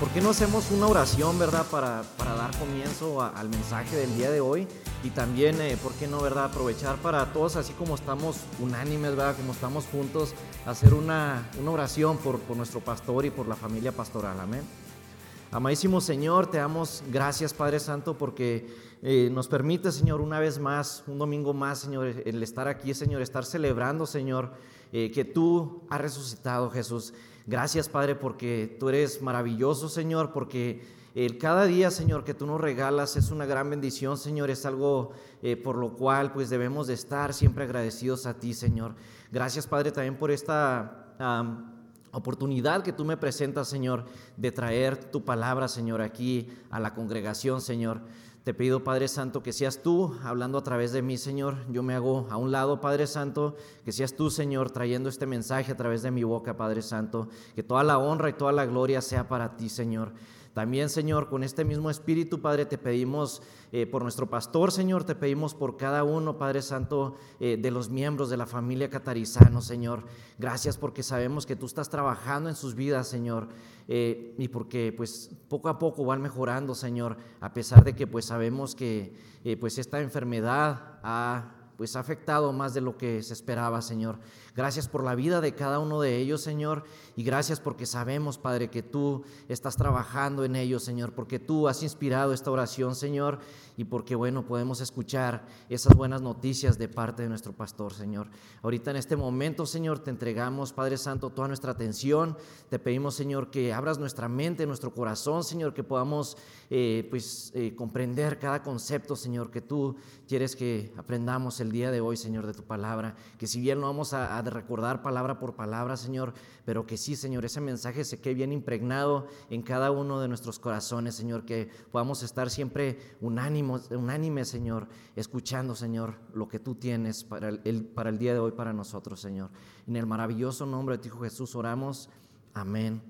¿Por qué no hacemos una oración, verdad, para, para dar comienzo al mensaje del día de hoy? Y también, eh, ¿por qué no, verdad, aprovechar para todos, así como estamos unánimes, verdad, como estamos juntos, hacer una, una oración por, por nuestro pastor y por la familia pastoral, amén. Amadísimo Señor, te damos gracias, Padre Santo, porque eh, nos permite, Señor, una vez más, un domingo más, Señor, el estar aquí, Señor, estar celebrando, Señor, eh, que tú has resucitado, Jesús. Gracias, Padre, porque tú eres maravilloso, Señor, porque el cada día, Señor, que tú nos regalas es una gran bendición, Señor, es algo eh, por lo cual pues debemos de estar siempre agradecidos a ti, Señor. Gracias, Padre, también por esta oportunidad que tú me presentas, Señor, de traer tu palabra, Señor, aquí a la congregación, Señor. Te pido, Padre Santo, que seas tú hablando a través de mí, Señor. Yo me hago a un lado, Padre Santo, que seas tú, Señor, trayendo este mensaje a través de mi boca, Padre Santo. Que toda la honra y toda la gloria sea para ti, Señor. También, Señor, con este mismo espíritu, Padre, te pedimos eh, por nuestro pastor, Señor, te pedimos por cada uno, Padre Santo, eh, de los miembros de la familia Catarizano, Señor. Gracias porque sabemos que tú estás trabajando en sus vidas, Señor, eh, y porque pues poco a poco van mejorando, Señor, a pesar de que pues sabemos que pues esta enfermedad ha pues ha afectado más de lo que se esperaba, Señor. Gracias por la vida de cada uno de ellos, Señor, y gracias porque sabemos, Padre, que tú estás trabajando en ellos, Señor, porque tú has inspirado esta oración, Señor, y porque, bueno, podemos escuchar esas buenas noticias de parte de nuestro pastor, Señor. Ahorita en este momento, Señor, te entregamos, Padre Santo, toda nuestra atención. Te pedimos, Señor, que abras nuestra mente, nuestro corazón, Señor, que podamos, eh, pues, eh, comprender cada concepto, Señor, que tú quieres que aprendamos el día de hoy, Señor, de tu palabra. Que si bien no vamos a, recordar palabra por palabra, Señor, pero que sí, Señor, ese mensaje se quede bien impregnado en cada uno de nuestros corazones, Señor, que podamos estar siempre unánimos, unánimes, Señor, escuchando, Señor, lo que tú tienes para el, para el día de hoy para nosotros, Señor. En el maravilloso nombre de ti, Jesús, oramos. Amén,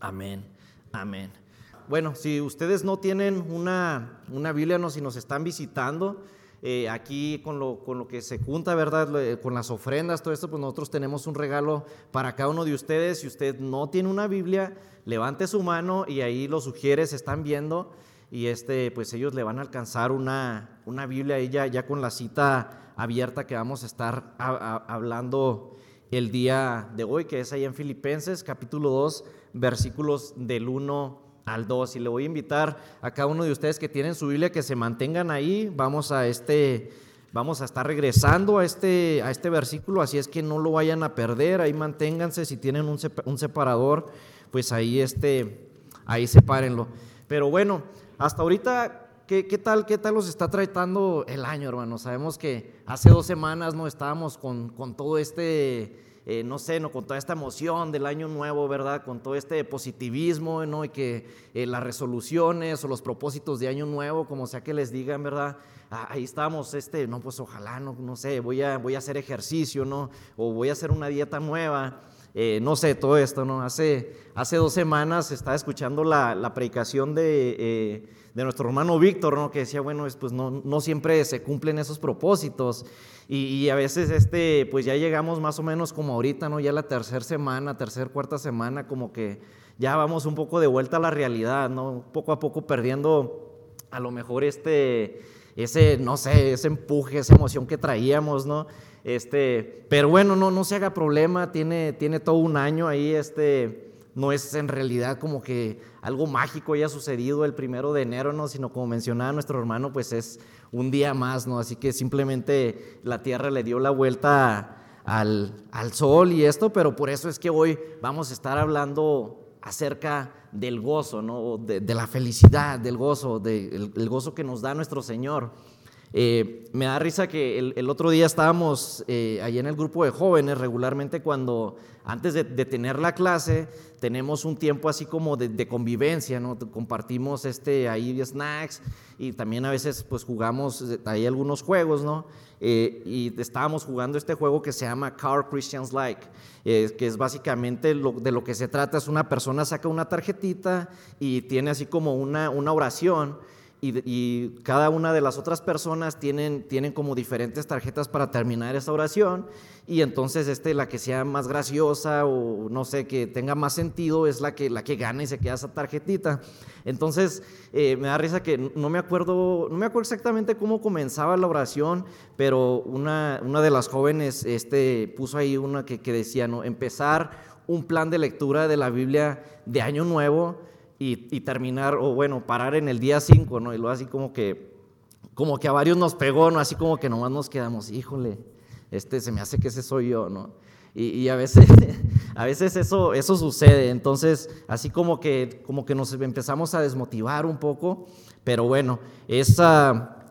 amén, amén. Bueno, si ustedes no tienen una, una Biblia, no, si nos están visitando, eh, aquí con lo, con lo, que se junta, ¿verdad? Con las ofrendas, todo esto, pues nosotros tenemos un regalo para cada uno de ustedes. Si usted no tiene una Biblia, levante su mano y ahí los sugieres están viendo y este, pues ellos le van a alcanzar una, una Biblia ahí ya, ya con la cita abierta que vamos a estar hablando el día de hoy, que es ahí en Filipenses capítulo 2, versículos del 1 al 2. Y le voy a invitar a cada uno de ustedes que tienen su Biblia que se mantengan ahí. Vamos a este vamos a estar regresando a este, a este versículo, así es que no lo vayan a perder, ahí manténganse, si tienen un, separador, pues ahí, este, ahí sepárenlo. Pero bueno, hasta ahorita, ¿qué, ¿qué, tal, ¿qué tal los está tratando el año, hermano? Sabemos que hace dos semanas no estábamos con, con todo este eh, no sé, ¿no? con toda esta emoción del año nuevo, ¿verdad? Con todo este positivismo, ¿no? Y que eh, las resoluciones o los propósitos de año nuevo, como sea que les digan, ¿verdad? Ah, ahí estamos, este, no, pues ojalá, no, no sé, voy a, voy a hacer ejercicio, ¿no? O voy a hacer una dieta nueva. Eh, no sé, todo esto, ¿no? Hace, hace dos semanas estaba escuchando la, la predicación de, de, nuestro hermano Víctor, ¿no? Que decía, bueno, pues no, no siempre se cumplen esos propósitos. Y, a veces, este, pues ya llegamos más o menos como ahorita, ¿no? Ya la tercera semana, tercera, cuarta semana, como que ya vamos un poco de vuelta a la realidad, ¿no? Poco a poco perdiendo a lo mejor este, ese, no sé, ese empuje, esa emoción que traíamos, ¿no? Este, pero bueno, no, no se haga problema, tiene, tiene todo un año ahí, este, no es en realidad como que algo mágico haya sucedido el primero de enero, ¿no? Sino como mencionaba nuestro hermano, pues es un día más, ¿no? Así que simplemente la Tierra le dio la vuelta al, sol y esto, pero por eso es que hoy vamos a estar hablando acerca del gozo, ¿no? De, la felicidad, del gozo, del gozo que nos da nuestro Señor. Eh, me da risa que el, otro día estábamos eh, ahí en el grupo de jóvenes, regularmente cuando antes de, tener la clase tenemos un tiempo así como de, convivencia, ¿no? Compartimos este, ahí snacks y también a veces pues jugamos eh, ahí algunos juegos, ¿no? y estábamos jugando este juego que se llama Car Christians Like, que es básicamente de lo que se trata, es una persona saca una tarjetita y tiene así como una, una oración y, cada una de las otras personas tienen, tienen como diferentes tarjetas para terminar esa oración y entonces este, la que sea más graciosa o no sé, que tenga más sentido es la que, la que gana y se queda esa tarjetita. Entonces eh, me da risa que no me acuerdo, no me acuerdo exactamente cómo comenzaba la oración, pero una, una de las jóvenes este, puso ahí una que, que decía, ¿no? empezar un plan de lectura de la Biblia de año nuevo y, terminar, o bueno, parar en el día 5, ¿no? Y luego así como que, como que a varios nos pegó, ¿no? Así como que nomás nos quedamos, híjole, este se me hace que ese soy yo, ¿no? Y, a veces, a veces eso, eso sucede, entonces así como que, como que nos empezamos a desmotivar un poco, pero bueno, es,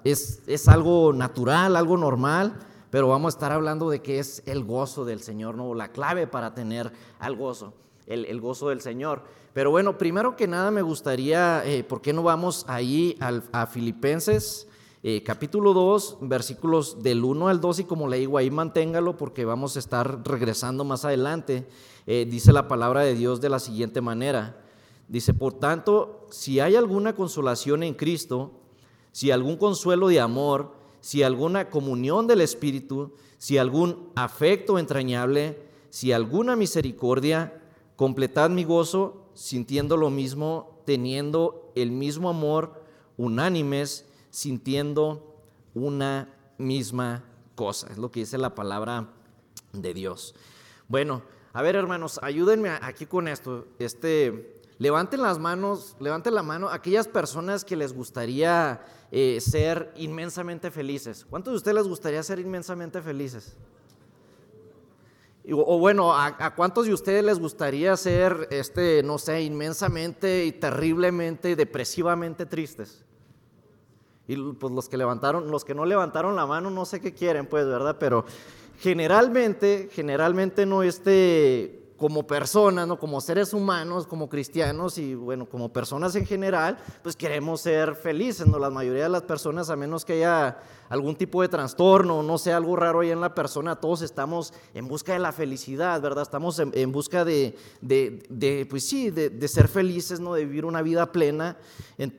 es, es algo natural, algo normal, pero vamos a estar hablando de que es el gozo del Señor, ¿no? La clave para tener al gozo, el, gozo del Señor. Pero bueno, primero que nada me gustaría, eh, ¿por qué no vamos ahí a Filipenses eh, capítulo 2, versículos del 1 al 2 y como le digo ahí manténgalo porque vamos a estar regresando más adelante. Eh, dice la palabra de Dios de la siguiente manera. Dice, por tanto, si hay alguna consolación en Cristo, si algún consuelo de amor, si alguna comunión del Espíritu, si algún afecto entrañable, si alguna misericordia, completad mi gozo sintiendo lo mismo, teniendo el mismo amor, unánimes, sintiendo una misma cosa. Es lo que dice la palabra de Dios. Bueno, a ver hermanos, ayúdenme aquí con esto. Este, levanten las manos, levanten la mano aquellas personas que les gustaría eh, ser inmensamente felices. ¿Cuántos de ustedes les gustaría ser inmensamente felices? O, bueno, ¿a, cuántos de ustedes les gustaría ser, este, no sé, inmensamente y terriblemente, depresivamente tristes? Y pues los que levantaron, los que no levantaron la mano, no sé qué quieren, pues, ¿verdad? Pero generalmente, generalmente no este, como personas, ¿no? como seres humanos, como cristianos y bueno, como personas en general, pues queremos ser felices, ¿no? La mayoría de las personas, a menos que haya algún tipo de trastorno, no sea algo raro ahí en la persona, todos estamos en busca de la felicidad, ¿verdad? Estamos en, busca de, de, pues sí, de, ser felices, ¿no? De vivir una vida plena.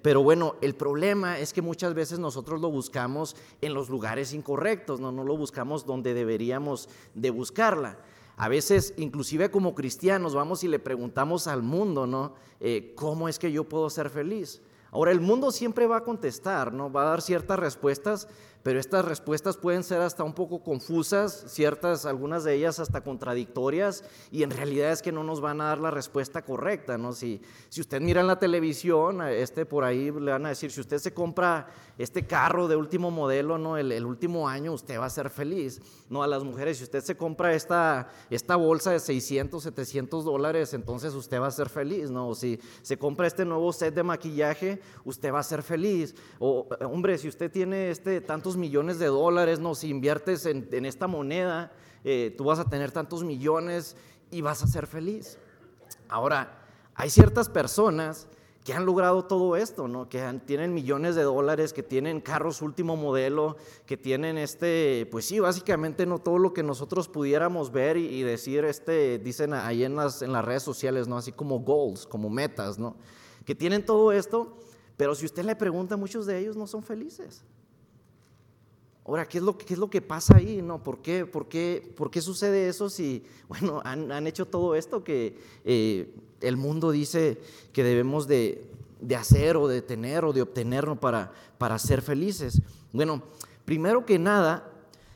Pero bueno, el problema es que muchas veces nosotros lo buscamos en los lugares incorrectos, ¿no? No lo buscamos donde deberíamos de buscarla. A veces, inclusive como cristianos, vamos y le preguntamos al mundo, ¿no? Eh, ¿Cómo es que yo puedo ser feliz? Ahora, el mundo siempre va a contestar, ¿no? Va a dar ciertas respuestas, pero estas respuestas pueden ser hasta un poco confusas, ciertas, algunas de ellas hasta contradictorias, y en realidad es que no nos van a dar la respuesta correcta, ¿no? Si, si usted mira en la televisión, este por ahí le van a decir, si usted se compra este carro de último modelo, ¿no? El, último año, usted va a ser feliz, ¿no? A las mujeres, si usted se compra esta, esta bolsa de 600, 700 dólares, entonces usted va a ser feliz, ¿no? O si se compra este nuevo set de maquillaje, usted va a ser feliz. O, hombre, si usted tiene este, tantos millones de dólares, no, si inviertes en, esta moneda, eh, tú vas a tener tantos millones y vas a ser feliz. Ahora, hay ciertas personas que han logrado todo esto, ¿no? que tienen millones de dólares, que tienen carros último modelo, que tienen este, pues sí, básicamente no todo lo que nosotros pudiéramos ver y, decir, este, dicen ahí en las, en las redes sociales, ¿no? así como goals, como metas, ¿no? que tienen todo esto, pero si usted le pregunta, muchos de ellos no son felices. Ahora, ¿qué es lo, qué es lo que pasa ahí? No? ¿Por, qué, por, qué, ¿Por qué sucede eso si, bueno, han, han hecho todo esto que eh, el mundo dice que debemos de, de, hacer o de tener o de obtener para, para ser felices? Bueno, primero que nada,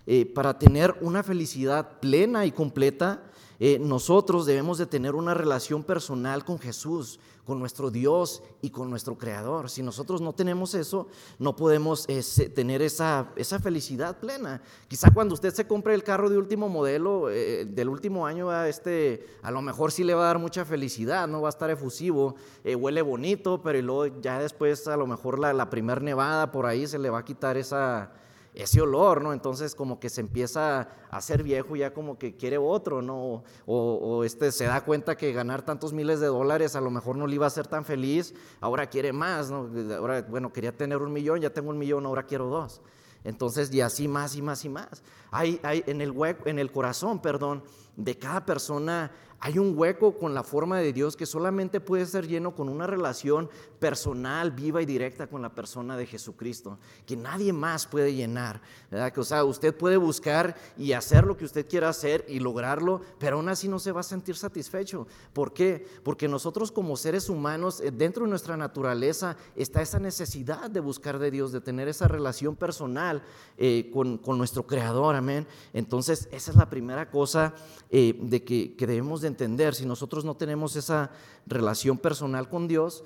eh, para tener una felicidad plena y completa, eh, nosotros debemos de tener una relación personal con Jesús, con nuestro Dios y con nuestro Creador. Si nosotros no tenemos eso, no podemos tener esa, esa, felicidad plena. Quizá cuando usted se compre el carro de último modelo, eh, del último año, a, este, a lo mejor sí le va a dar mucha felicidad, no va a estar efusivo, eh, huele bonito, pero luego ya después a lo mejor la, la primer nevada por ahí se le va a quitar esa ese olor, ¿no? Entonces como que se empieza a hacer viejo y ya como que quiere otro, ¿no? O, este se da cuenta que ganar tantos miles de dólares a lo mejor no le iba a hacer tan feliz, ahora quiere más, ¿no? Ahora, bueno, quería tener un millón, ya tengo un millón, ahora quiero dos. Entonces, y así más y más y más. Hay, hay en el hueco, en el corazón, perdón, de cada persona hay un hueco con la forma de Dios que solamente puede ser lleno con una relación personal, viva y directa con la persona de Jesucristo, que nadie más puede llenar. ¿verdad? O sea, usted puede buscar y hacer lo que usted quiera hacer y lograrlo, pero aún así no se va a sentir satisfecho. ¿Por qué? Porque nosotros como seres humanos, eh, dentro de nuestra naturaleza, está esa necesidad de buscar de Dios, de tener esa relación personal eh, con, nuestro Creador. Amén. Entonces, esa es la primera cosa eh, de que, que debemos de entender, si nosotros no tenemos esa relación personal con Dios,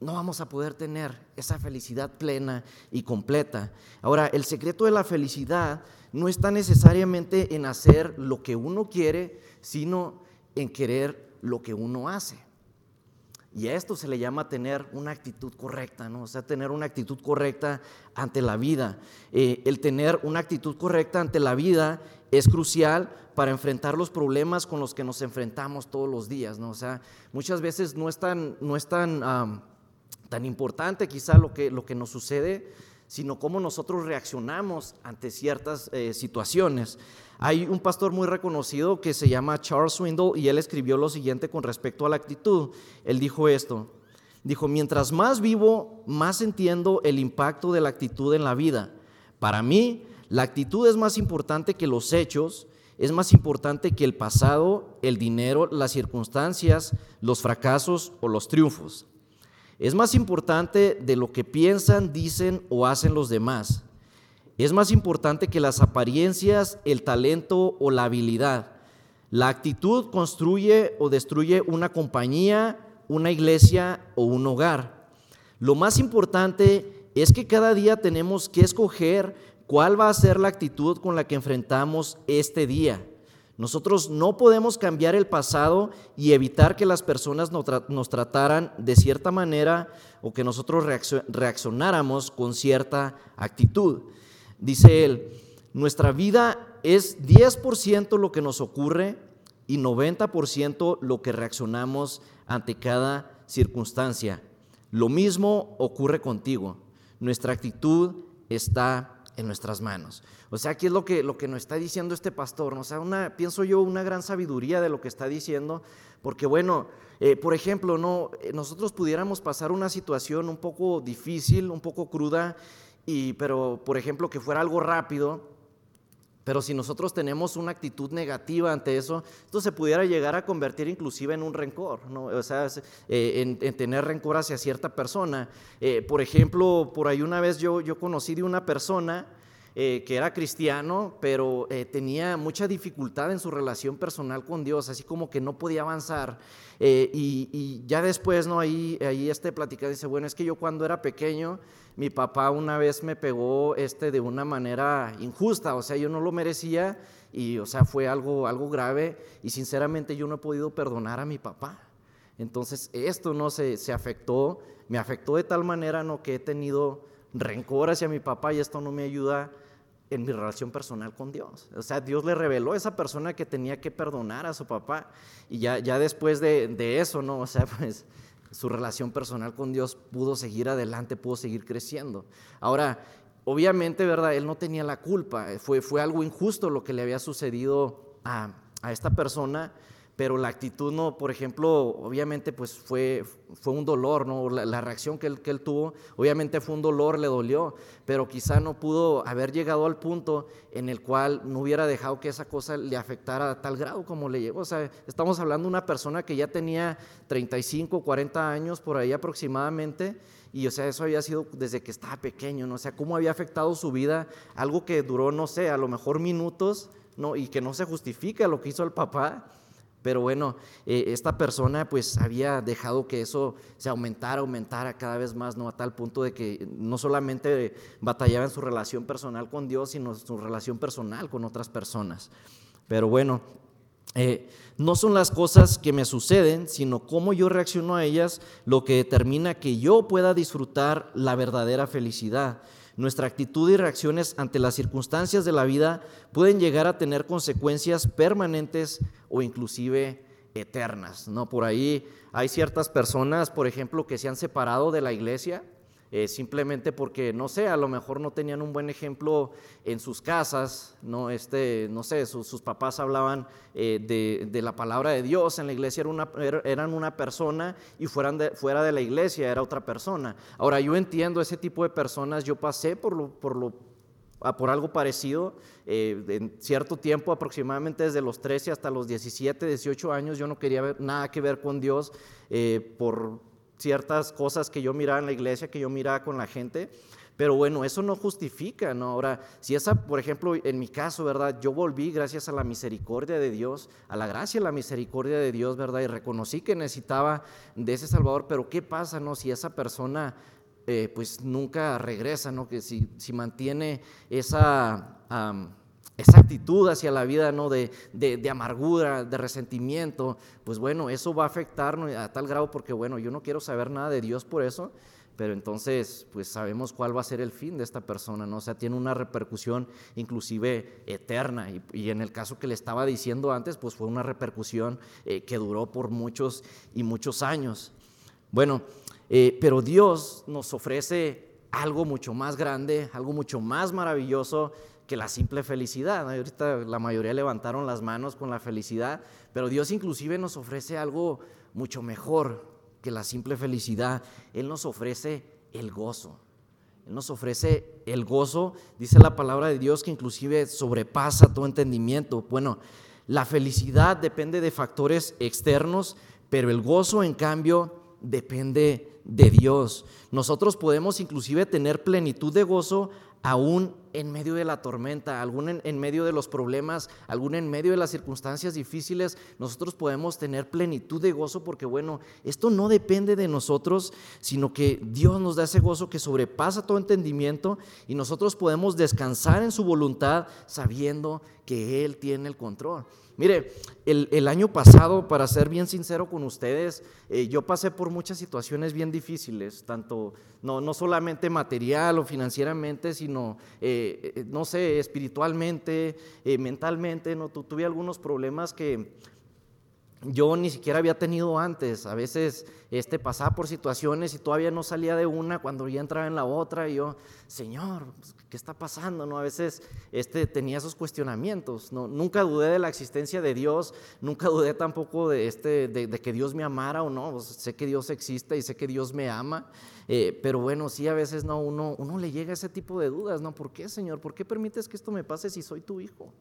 no vamos a poder tener esa felicidad plena y completa. Ahora, el secreto de la felicidad no está necesariamente en hacer lo que uno quiere, sino en querer lo que uno hace. Y a esto se le llama tener una actitud correcta, ¿no? O sea, tener una actitud correcta ante la vida. Eh, el tener una actitud correcta ante la vida es crucial para enfrentar los problemas con los que nos enfrentamos todos los días, ¿no? O sea, muchas veces no es tan, no es tan, tan importante quizá lo que, lo que nos sucede, sino cómo nosotros reaccionamos ante ciertas eh, situaciones. Hay un pastor muy reconocido que se llama Charles Swindle y él escribió lo siguiente con respecto a la actitud. Él dijo esto, dijo, mientras más vivo, más entiendo el impacto de la actitud en la vida. Para mí, la actitud es más importante que los hechos es más importante que el pasado, el dinero, las circunstancias, los fracasos o los triunfos. Es más importante de lo que piensan, dicen o hacen los demás. Es más importante que las apariencias, el talento o la habilidad. La actitud construye o destruye una compañía, una iglesia o un hogar. Lo más importante es que cada día tenemos que escoger ¿Cuál va a ser la actitud con la que enfrentamos este día? Nosotros no podemos cambiar el pasado y evitar que las personas nos trataran de cierta manera o que nosotros reaccionáramos con cierta actitud. Dice él, nuestra vida es 10% lo que nos ocurre y 90% lo que reaccionamos ante cada circunstancia. Lo mismo ocurre contigo. Nuestra actitud está en nuestras manos. O sea, aquí es lo que, lo que nos está diciendo este pastor, o sea, una, pienso yo, una gran sabiduría de lo que está diciendo, porque bueno, eh, por ejemplo, no, eh, nosotros pudiéramos pasar una situación un poco difícil, un poco cruda, y, pero por ejemplo que fuera algo rápido, pero si nosotros tenemos una actitud negativa ante eso, esto se pudiera llegar a convertir inclusive en un rencor, ¿no? o sea, eh, en, tener rencor hacia cierta persona. Eh, por ejemplo, por ahí una vez yo, yo conocí de una persona eh, que era cristiano, pero tenía mucha dificultad en su relación personal con Dios, así como que no podía avanzar. Y, ya después, ¿no? Ahí, ahí este platica dice, bueno, es que yo cuando era pequeño, mi papá una vez me pegó este de una manera injusta, o sea, yo no lo merecía y, o sea, fue algo, algo grave y sinceramente yo no he podido perdonar a mi papá. Entonces, esto no se, se afectó, me afectó de tal manera, no que he tenido rencor hacia mi papá y esto no me ayuda en mi relación personal con Dios. O sea, Dios le reveló a esa persona que tenía que perdonar a su papá. Y ya, ya después de, de eso, ¿no? O sea, pues su relación personal con Dios pudo seguir adelante, pudo seguir creciendo. Ahora, obviamente, ¿verdad? Él no tenía la culpa, fue, fue algo injusto lo que le había sucedido a, a esta persona, pero la actitud no, por ejemplo, obviamente pues fue, fue un dolor, ¿no? La, reacción que él, que él, tuvo, obviamente fue un dolor, le dolió, pero quizá no pudo haber llegado al punto en el cual no hubiera dejado que esa cosa le afectara a tal grado como le llegó. O sea, estamos hablando de una persona que ya tenía 35, 40 años por ahí aproximadamente, y o sea, eso había sido desde que estaba pequeño, ¿no? O sea, cómo había afectado su vida, algo que duró, no sé, a lo mejor minutos, ¿no? Y que no se justifica lo que hizo el papá pero bueno, eh, esta persona pues había dejado que eso se aumentara, aumentara cada vez más, ¿no? A tal punto de que no solamente batallaba en su relación personal con Dios, sino su relación personal con otras personas. Pero bueno, eh, no son las cosas que me suceden, sino cómo yo reacciono a ellas lo que determina que yo pueda disfrutar la verdadera felicidad. Nuestra actitud y reacciones ante las circunstancias de la vida pueden llegar a tener consecuencias permanentes o inclusive eternas. ¿no? Por ahí hay ciertas personas, por ejemplo, que se han separado de la iglesia eh, simplemente porque, no sé, a lo mejor no tenían un buen ejemplo en sus casas, no, este, no sé, sus papás hablaban eh, de, la palabra de Dios, en la iglesia era una, eran una persona y fueran fuera de la iglesia era otra persona. Ahora, yo entiendo ese tipo de personas, yo pasé por por algo parecido. Eh, en cierto tiempo, aproximadamente desde los 13 hasta los 17, 18 años, yo no quería ver, nada que ver con Dios por ciertas cosas que yo miraba en la iglesia, que yo miraba con la gente. Pero bueno, eso no justifica, ¿no? Ahora, si esa, por ejemplo, en mi caso, ¿verdad? Yo volví gracias a la misericordia de Dios, a la gracia y la misericordia de Dios, ¿verdad? Y reconocí que necesitaba de ese Salvador, pero ¿qué pasa, no? Si esa persona, eh, pues nunca regresa, ¿no? Que si, si mantiene esa esa actitud hacia la vida ¿no? de, amargura, de resentimiento, pues bueno, eso va a afectarnos a tal grado porque bueno, yo no quiero saber nada de Dios por eso, pero entonces pues sabemos cuál va a ser el fin de esta persona, ¿no? O sea, tiene una repercusión inclusive eterna y, en el caso que le estaba diciendo antes, pues fue una repercusión eh, que duró por muchos y muchos años. Bueno, eh, pero Dios nos ofrece algo mucho más grande, algo mucho más maravilloso que la simple felicidad. Ahorita la mayoría levantaron las manos con la felicidad, pero Dios inclusive nos ofrece algo mucho mejor que la simple felicidad. Él nos ofrece el gozo. Él nos ofrece el gozo, dice la palabra de Dios, que inclusive sobrepasa todo entendimiento. Bueno, la felicidad depende de factores externos, pero el gozo, en cambio, depende de Dios. Nosotros podemos inclusive tener plenitud de gozo aún en medio de la tormenta, algún en, medio de los problemas, algún en medio de las circunstancias difíciles, nosotros podemos tener plenitud de gozo porque, bueno, esto no depende de nosotros, sino que Dios nos da ese gozo que sobrepasa todo entendimiento y nosotros podemos descansar en su voluntad sabiendo que Él tiene el control. Mire, el, año pasado, para ser bien sincero con ustedes, eh, yo pasé por muchas situaciones bien difíciles, tanto, no, no solamente material o financieramente, sino, eh, eh, no sé, espiritualmente, mentalmente, no, tuve algunos problemas que yo ni siquiera había tenido antes. A veces este, pasaba por situaciones y todavía no salía de una cuando ya entraba en la otra y yo, Señor, pues, ¿qué está pasando? ¿No? A veces este, tenía esos cuestionamientos. ¿no? Nunca dudé de la existencia de Dios, nunca dudé tampoco de, este, de, que Dios me amara o no. Pues, sé que Dios existe y sé que Dios me ama. Eh, pero bueno, sí, a veces no, uno, uno le llega ese tipo de dudas, ¿no? ¿Por qué, Señor? ¿Por qué permites que esto me pase si soy tu hijo?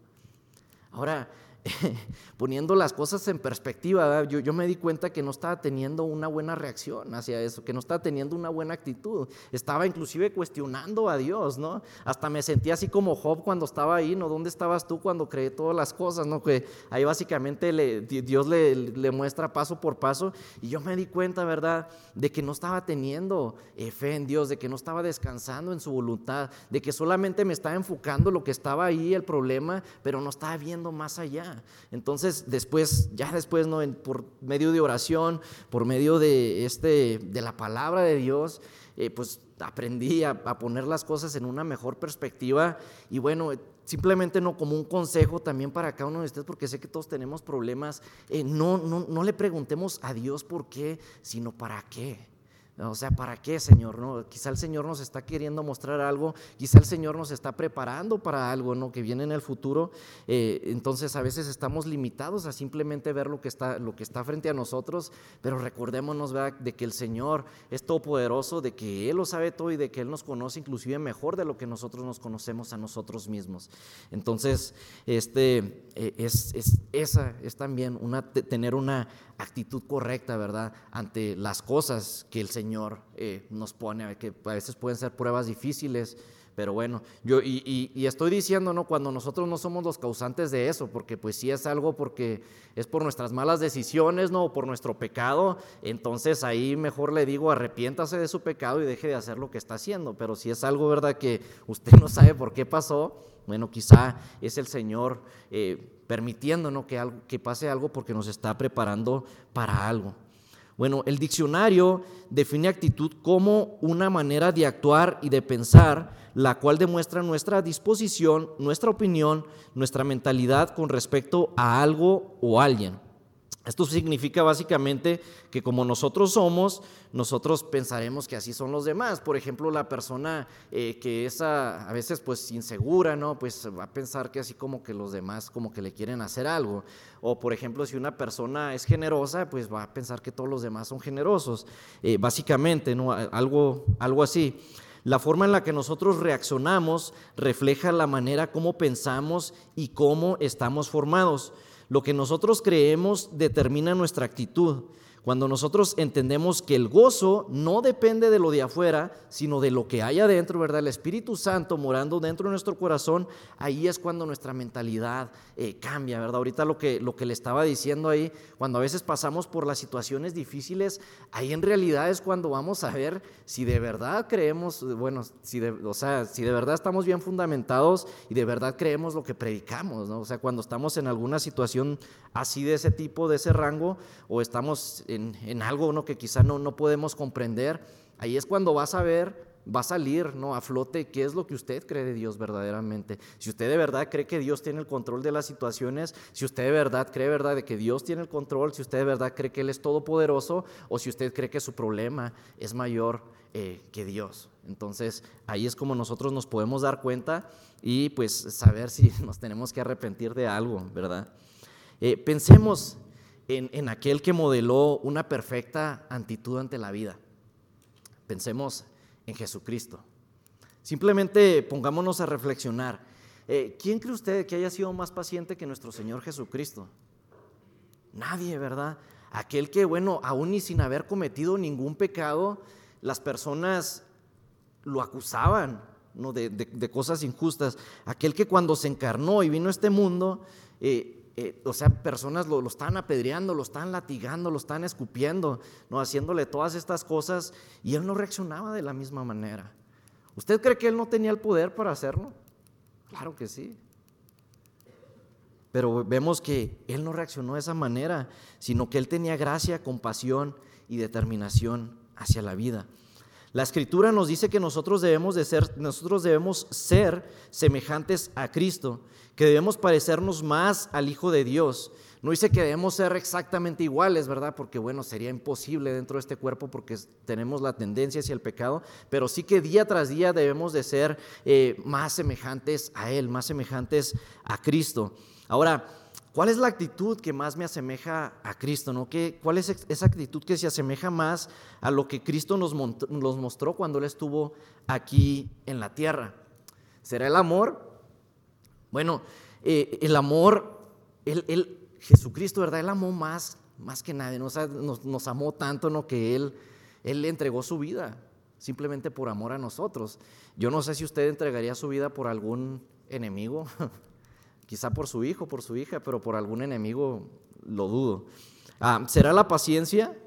Ahora, poniendo las cosas en perspectiva, yo, yo, me di cuenta que no estaba teniendo una buena reacción hacia eso, que no estaba teniendo una buena actitud. Estaba inclusive cuestionando a Dios, ¿no? Hasta me sentía así como Job cuando estaba ahí, ¿no? ¿Dónde estabas tú cuando creé todas las cosas, ¿no? Que ahí básicamente Dios le, le, muestra paso por paso y yo me di cuenta, ¿verdad? De que no estaba teniendo eh, fe en Dios, de que no estaba descansando en su voluntad, de que solamente me estaba enfocando lo que estaba ahí, el problema, pero no estaba viendo más allá. Entonces, después, ya después, ¿no? por medio de oración, por medio de, este, de la palabra de Dios, eh, pues aprendí a, poner las cosas en una mejor perspectiva y bueno, simplemente no como un consejo también para cada uno de ustedes, porque sé que todos tenemos problemas, eh, no, no, no le preguntemos a Dios por qué, sino para qué. O sea, ¿para qué, Señor? No? Quizá el Señor nos está queriendo mostrar algo, quizá el Señor nos está preparando para algo ¿no? que viene en el futuro. Eh, entonces a veces estamos limitados a simplemente ver lo que, está, lo que está frente a nosotros, pero recordémonos de que el Señor es todopoderoso, de que Él lo sabe todo y de que Él nos conoce inclusive mejor de lo que nosotros nos conocemos a nosotros mismos. Entonces, este, eh, es, esa es también una, tener una actitud correcta, ¿verdad? Ante las cosas que el Señor eh, nos pone, que a veces pueden ser pruebas difíciles, pero bueno, yo y, estoy diciendo, ¿no? Cuando nosotros no somos los causantes de eso, porque pues si es algo porque es por nuestras malas decisiones, ¿no? Por nuestro pecado, entonces ahí mejor le digo, arrepiéntase de su pecado y deje de hacer lo que está haciendo. Pero si es algo, ¿verdad? Que usted no sabe por qué pasó, bueno, quizá es el Señor eh, permitiendo, ¿no? Que, algo, que pase algo porque nos está preparando para algo. Bueno, el diccionario define actitud como una manera de actuar y de pensar, la cual demuestra nuestra disposición, nuestra opinión, nuestra mentalidad con respecto a algo o alguien. Esto significa básicamente que como nosotros somos, nosotros pensaremos que así son los demás. Por ejemplo, la persona eh, que es a, veces pues insegura, ¿no? Pues va a pensar que así como que los demás como que le quieren hacer algo. O por ejemplo, si una persona es generosa, pues va a pensar que todos los demás son generosos. Eh, básicamente, ¿no? Algo, algo así. La forma en la que nosotros reaccionamos refleja la manera como pensamos y cómo estamos formados. Lo que nosotros creemos determina nuestra actitud. Cuando nosotros entendemos que el gozo no depende de lo de afuera, sino de lo que hay adentro, ¿verdad? El Espíritu Santo morando dentro de nuestro corazón, ahí es cuando nuestra mentalidad eh, cambia, ¿verdad? Ahorita lo que, lo que le estaba diciendo ahí, cuando a veces pasamos por las situaciones difíciles, ahí en realidad es cuando vamos a ver si de verdad creemos, bueno, si de, o sea, si de verdad estamos bien fundamentados y de verdad creemos lo que predicamos, ¿no? O sea, cuando estamos en alguna situación así de ese tipo, de ese rango, o estamos en, algo ¿no? que quizá no, no podemos comprender, ahí es cuando vas a ver va a salir ¿no? a flote qué es lo que usted cree de Dios verdaderamente. Si usted de verdad cree que Dios tiene el control de las situaciones, si usted de verdad cree verdad de que Dios tiene el control, si usted de verdad cree que Él es todopoderoso o si usted cree que su problema es mayor eh, que Dios. Entonces ahí es como nosotros nos podemos dar cuenta y pues saber si nos tenemos que arrepentir de algo, ¿verdad? Eh, pensemos en, aquel que modeló una perfecta actitud ante la vida. Pensemos en Jesucristo. Simplemente pongámonos a reflexionar. Eh, ¿Quién cree usted que haya sido más paciente que nuestro Señor Jesucristo? Nadie, ¿verdad? Aquel que, bueno, aún y sin haber cometido ningún pecado, las personas lo acusaban ¿no? de, cosas injustas. Aquel que cuando se encarnó y vino a este mundo, eh, eh, o sea, personas lo, están apedreando, lo están latigando, lo están escupiendo, ¿no? haciéndole todas estas cosas y él no reaccionaba de la misma manera. ¿Usted cree que él no tenía el poder para hacerlo? Claro que sí. Pero vemos que él no reaccionó de esa manera, sino que él tenía gracia, compasión y determinación hacia la vida. La escritura nos dice que nosotros debemos de ser, nosotros debemos ser semejantes a Cristo que debemos parecernos más al Hijo de Dios. No dice que debemos ser exactamente iguales, ¿verdad? Porque bueno, sería imposible dentro de este cuerpo porque tenemos la tendencia hacia el pecado, pero sí que día tras día debemos de ser eh, más semejantes a Él, más semejantes a Cristo. Ahora, ¿cuál es la actitud que más me asemeja a Cristo? ¿no? ¿Qué, ¿Cuál es esa actitud que se asemeja más a lo que Cristo nos, nos mostró cuando Él estuvo aquí en la tierra? ¿Será el amor? Bueno, eh, el amor, el, Jesucristo, ¿verdad? Él amó más, más que nadie, nos, nos, amó tanto, ¿no? Que él, él le entregó su vida, simplemente por amor a nosotros. Yo no sé si usted entregaría su vida por algún enemigo, quizá por su hijo, por su hija, pero por algún enemigo lo dudo. Ah, ¿Será la paciencia?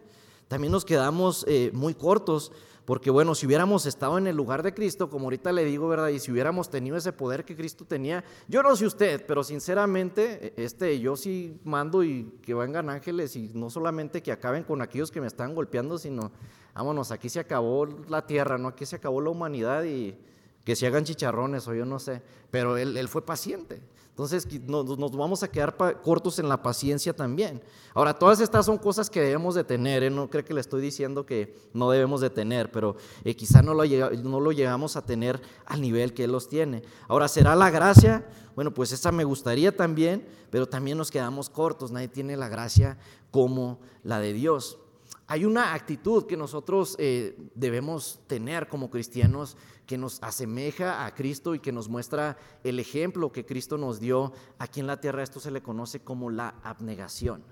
También nos quedamos eh, muy cortos porque bueno, si hubiéramos estado en el lugar de Cristo, como ahorita le digo, ¿verdad? Y si hubiéramos tenido ese poder que Cristo tenía, yo no sé usted, pero sinceramente, e, este, yo sí mando y que vengan ángeles y no solamente que acaben con aquellos que me están golpeando, sino, vámonos, aquí se acabó la tierra, ¿no? Aquí se acabó la humanidad y que se hagan chicharrones o yo no sé, pero él, él fue paciente. Entonces nos, vamos a quedar cortos en la paciencia también. Ahora, todas estas son cosas que debemos de tener. ¿eh? No creo que le estoy diciendo que no debemos de tener, pero eh, quizá no lo, no lo llegamos a tener al nivel que Él los tiene. Ahora, ¿será la gracia? Bueno, pues esa me gustaría también, pero también nos quedamos cortos. Nadie tiene la gracia como la de Dios. Hay una actitud que nosotros eh, debemos tener como cristianos que nos asemeja a Cristo y que nos muestra el ejemplo que Cristo nos dio aquí en la tierra. Esto se le conoce como la abnegación.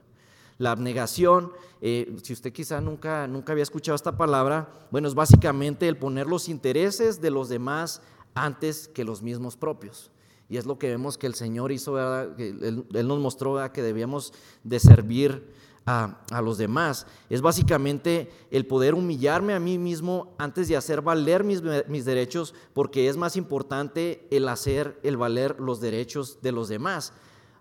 La abnegación, eh, si usted quizá nunca, nunca había escuchado esta palabra, bueno, es básicamente el poner los intereses de los demás antes que los mismos propios. Y es lo que vemos que el Señor hizo, Él, nos mostró que debíamos de servir a, los demás. Es básicamente el poder humillarme a mí mismo antes de hacer valer mis, mis, derechos, porque es más importante el hacer, el valer los derechos de los demás.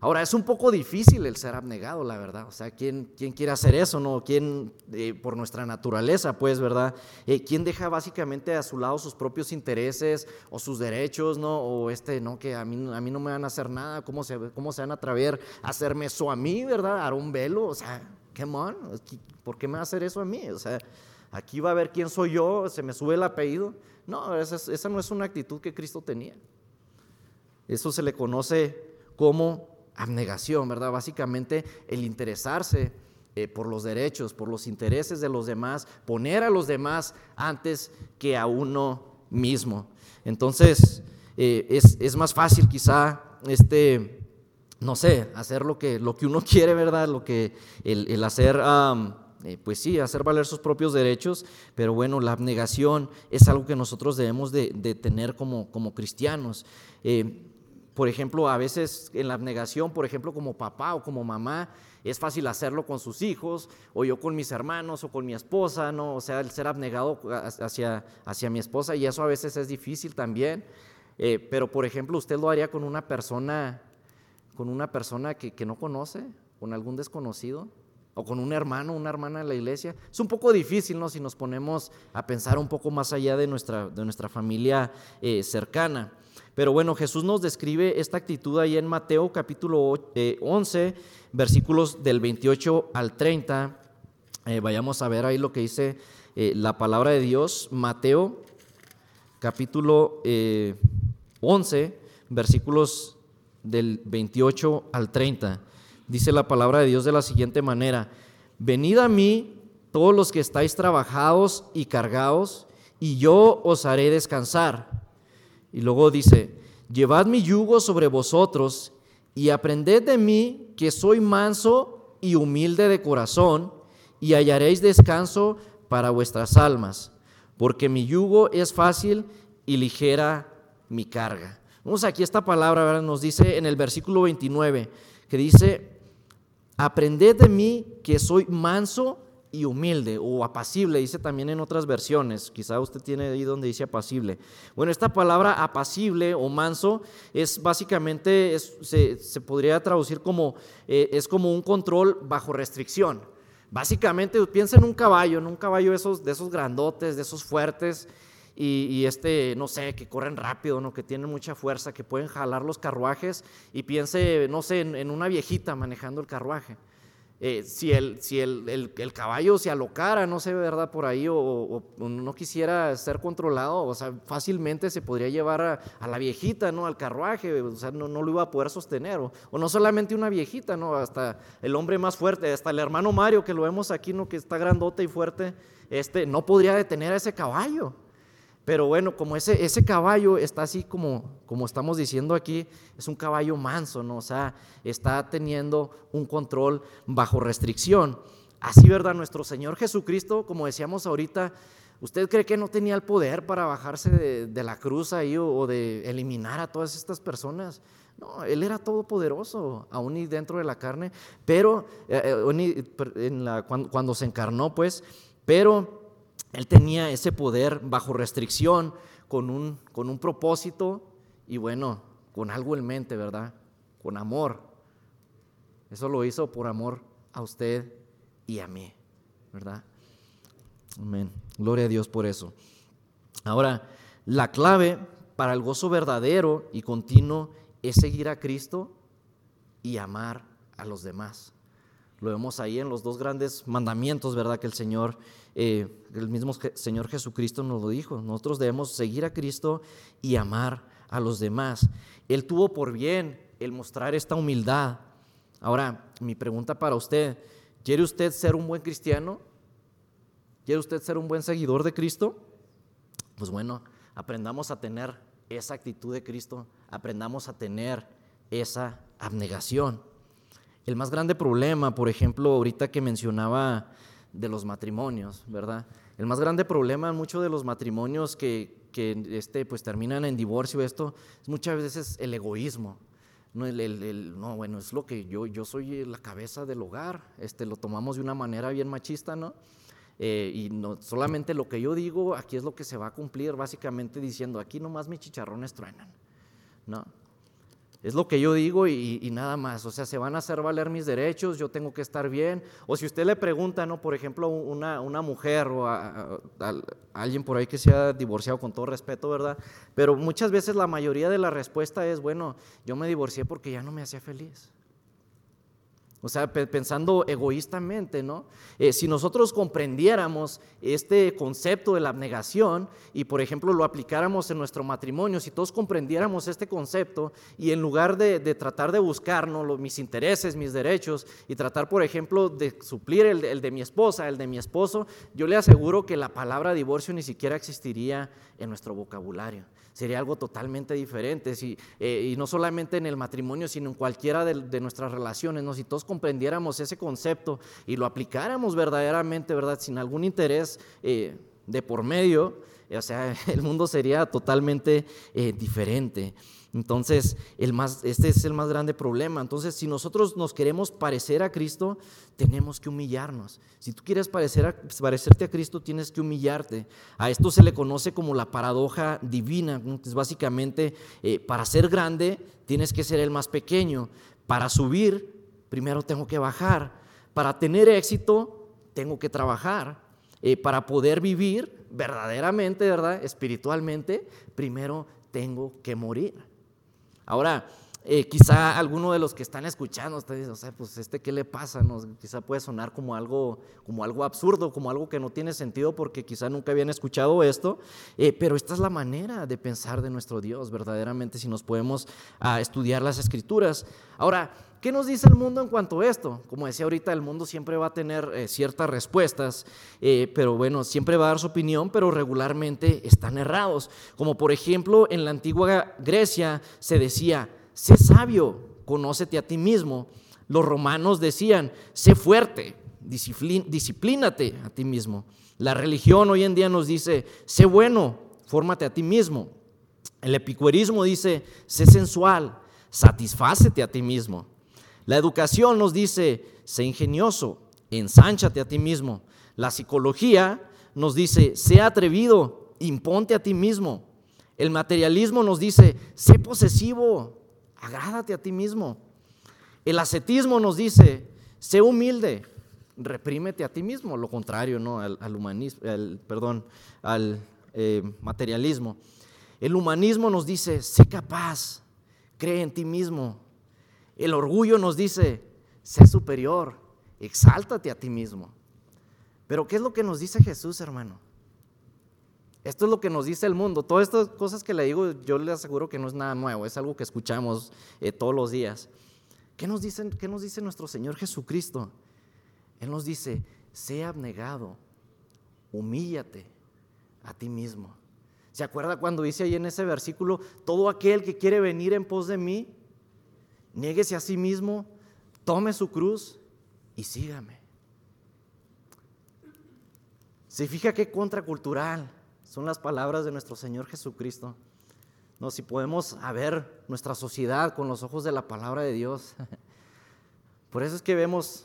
Ahora, es un poco difícil el ser abnegado, la verdad. O sea, ¿quién, quién quiere hacer eso? ¿No? ¿Quién, eh, por nuestra naturaleza, pues, verdad? Eh, ¿Quién deja básicamente a su lado sus propios intereses o sus derechos, ¿no? O este, ¿no? Que a mí, a mí no me van a hacer nada. ¿Cómo se, cómo se van a atrever a hacerme eso a mí, verdad? A un velo. O sea, come on. ¿Por qué me va a hacer eso a mí? O sea, aquí va a ver quién soy yo, se me sube el apellido. No, esa, esa no es una actitud que Cristo tenía. Eso se le conoce como abnegación, ¿verdad? Básicamente el interesarse eh, por los derechos, por los intereses de los demás, poner a los demás antes que a uno mismo. Entonces, eh, es, más fácil quizá, este, no sé, hacer lo que, lo que uno quiere, ¿verdad? Lo que, el, hacer... Eh, pues sí, hacer valer sus propios derechos, pero bueno, la abnegación es algo que nosotros debemos de, tener como, como cristianos por ejemplo, a veces en la abnegación, por ejemplo, como papá o como mamá, es fácil hacerlo con sus hijos, o yo con mis hermanos, o con mi esposa, ¿no? O sea, el ser abnegado hacia, hacia mi esposa, y eso a veces es difícil también. Eh, pero, por ejemplo, usted lo haría con una persona, con una persona que, que no conoce, con algún desconocido, o con un hermano, una hermana en la iglesia. Es un poco difícil, ¿no? Si nos ponemos a pensar un poco más allá de nuestra, de nuestra familia eh, cercana. Pero bueno, Jesús nos describe esta actitud ahí en Mateo capítulo 11, eh, versículos del 28 al 30. Eh, vayamos a ver ahí lo que dice eh, la palabra de Dios. Mateo capítulo 11, versículos del 28 al 30. Dice la palabra de Dios de la siguiente manera. Venid a mí todos los que estáis trabajados y cargados, y yo os haré descansar. Y luego dice, llevad mi yugo sobre vosotros y aprended de mí que soy manso y humilde de corazón, y hallaréis descanso para vuestras almas, porque mi yugo es fácil y ligera mi carga. Vamos aquí esta palabra, nos dice en el versículo 29, que dice, aprended de mí que soy manso y humilde o apacible, dice también en otras versiones. Quizá usted tiene ahí donde dice apacible. Bueno, esta palabra apacible o manso es básicamente, se, podría traducir como, eh, es como un control bajo restricción. Básicamente, piensa en un caballo, en un caballo esos, de esos grandotes, de esos fuertes, y, este, no sé, que corren rápido, ¿no? que tienen mucha fuerza, que pueden jalar los carruajes, y piense, no sé, en una viejita manejando el carruaje. Eh, si, el, si el, caballo se alocara, no sé, ¿verdad? Por ahí, o, no quisiera ser controlado, o sea, fácilmente se podría llevar a, la viejita, ¿no? Al carruaje, o sea, no, lo iba a poder sostener. O, no solamente una viejita, ¿no? Hasta el hombre más fuerte, hasta el hermano Mario, que lo vemos aquí, ¿no? Que está grandote y fuerte, este, no podría detener a ese caballo. Pero bueno, como ese, ese caballo está así como, como estamos diciendo aquí, es un caballo manso, ¿no? O sea, está teniendo un control bajo restricción. Así, ¿verdad? Nuestro Señor Jesucristo, como decíamos ahorita, ¿usted cree que no tenía el poder para bajarse de, la cruz ahí o, de eliminar a todas estas personas? No, Él era todopoderoso, aún y dentro de la carne, pero eh, eh, cuando se encarnó, pues, pero él tenía ese poder bajo restricción, con un, con un propósito y bueno, con algo en mente, ¿verdad? Con amor. Eso lo hizo por amor a usted y a mí, ¿verdad? Amén. Gloria a Dios por eso. Ahora, la clave para el gozo verdadero y continuo es seguir a Cristo y amar a los demás. Lo vemos ahí en los dos grandes mandamientos, ¿verdad? Que el Señor, eh, el mismo Señor Jesucristo nos lo dijo. Nosotros debemos seguir a Cristo y amar a los demás. Él tuvo por bien el mostrar esta humildad. Ahora, mi pregunta para usted, ¿quiere usted ser un buen cristiano? ¿Quiere usted ser un buen seguidor de Cristo? Pues bueno, aprendamos a tener esa actitud de Cristo, aprendamos a tener esa abnegación. El más grande problema, por ejemplo, ahorita que mencionaba de los matrimonios, ¿verdad? El más grande problema en muchos de los matrimonios que, que este, pues, terminan en divorcio, esto, es muchas veces el egoísmo. No, el, no, bueno, es lo que yo, yo soy la cabeza del hogar, este, lo tomamos de una manera bien machista, ¿no? Eh, y no, solamente lo que yo digo, aquí es lo que se va a cumplir, básicamente diciendo, aquí nomás mis chicharrones truenan, ¿no? Es lo que yo digo y, nada más. O sea, se van a hacer valer mis derechos, yo tengo que estar bien. O si usted le pregunta, ¿no? Por ejemplo, una, una mujer o a, alguien por ahí que se ha divorciado con todo respeto, ¿verdad? Pero muchas veces la mayoría de la respuesta es, bueno, yo me divorcié porque ya no me hacía feliz. O sea, pensando egoístamente, ¿no? Eh, si nosotros comprendiéramos este concepto de la abnegación y, por ejemplo, lo aplicáramos en nuestro matrimonio, si todos comprendiéramos este concepto y en lugar de, tratar de buscar mis intereses, mis derechos y tratar, por ejemplo, de suplir el de mi esposa, el de mi esposo, yo le aseguro que la palabra divorcio ni siquiera existiría en nuestro vocabulario sería algo totalmente diferente. Eh, y no solamente en el matrimonio, sino en cualquiera de, nuestras relaciones. ¿no? Si todos comprendiéramos ese concepto y lo aplicáramos verdaderamente, ¿verdad? Sin algún interés eh, de por medio, o sea, el mundo sería totalmente eh, diferente. Entonces, el más, este es el más grande problema. Entonces, si nosotros nos queremos parecer a Cristo, tenemos que humillarnos. Si tú quieres parecer parecerte a Cristo, tienes que humillarte. A esto se le conoce como la paradoja divina. Es básicamente, eh, para ser grande, tienes que ser el más pequeño. Para subir, primero tengo que bajar. Para tener éxito, tengo que trabajar. Eh, para poder vivir verdaderamente, ¿verdad? Espiritualmente, primero tengo que morir. Ahora, eh, quizá alguno de los que están escuchando está diciendo, o sea, pues este qué le pasa, quizá puede sonar como algo, como algo absurdo, como algo que no tiene sentido porque quizá nunca habían escuchado esto, eh, pero esta es la manera de pensar de nuestro Dios, verdaderamente, si nos podemos ah, estudiar las escrituras. Ahora, ¿Qué nos dice el mundo en cuanto a esto? Como decía ahorita, el mundo siempre va a tener eh, ciertas respuestas, pero bueno, siempre va a dar su opinión, pero regularmente están errados. Como por ejemplo, en la antigua Grecia se decía, sé sabio, conócete a ti mismo. Los romanos decían, sé fuerte, disciplínate a ti mismo. La religión hoy en día nos dice, sé bueno, fórmate a ti mismo. El epicuerismo dice, sé sensual, satisfácete a ti mismo. La educación nos dice, sé ingenioso, ensánchate a ti mismo. La psicología nos dice, sé atrevido, imponte a ti mismo. El materialismo nos dice, sé posesivo, agrádate a ti mismo. El ascetismo nos dice, sé humilde, reprímete a ti mismo, lo contrario, ¿no? Al, humanismo, perdón, al eh, materialismo. El humanismo nos dice, sé capaz, cree en ti mismo. El orgullo nos dice, sé superior, exáltate a ti mismo. Pero ¿qué es lo que nos dice Jesús, hermano? Esto es lo que nos dice el mundo. Todas estas cosas que le digo, yo le aseguro que no es nada nuevo, es algo que escuchamos eh, todos los días. ¿Qué nos, dicen, ¿Qué nos dice nuestro Señor Jesucristo? Él nos dice, sea abnegado, humíllate a ti mismo. ¿Se acuerda cuando dice ahí en ese versículo, todo aquel que quiere venir en pos de mí, niéguese a sí mismo, tome su cruz y sígame? Se fija qué contracultural son las palabras de nuestro Señor Jesucristo. No, si podemos ver nuestra sociedad con los ojos de la palabra de Dios. Por eso es que vemos,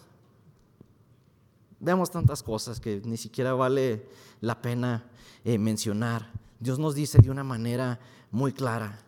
vemos tantas cosas que ni siquiera vale la pena eh, mencionar. Dios nos dice de una manera muy clara,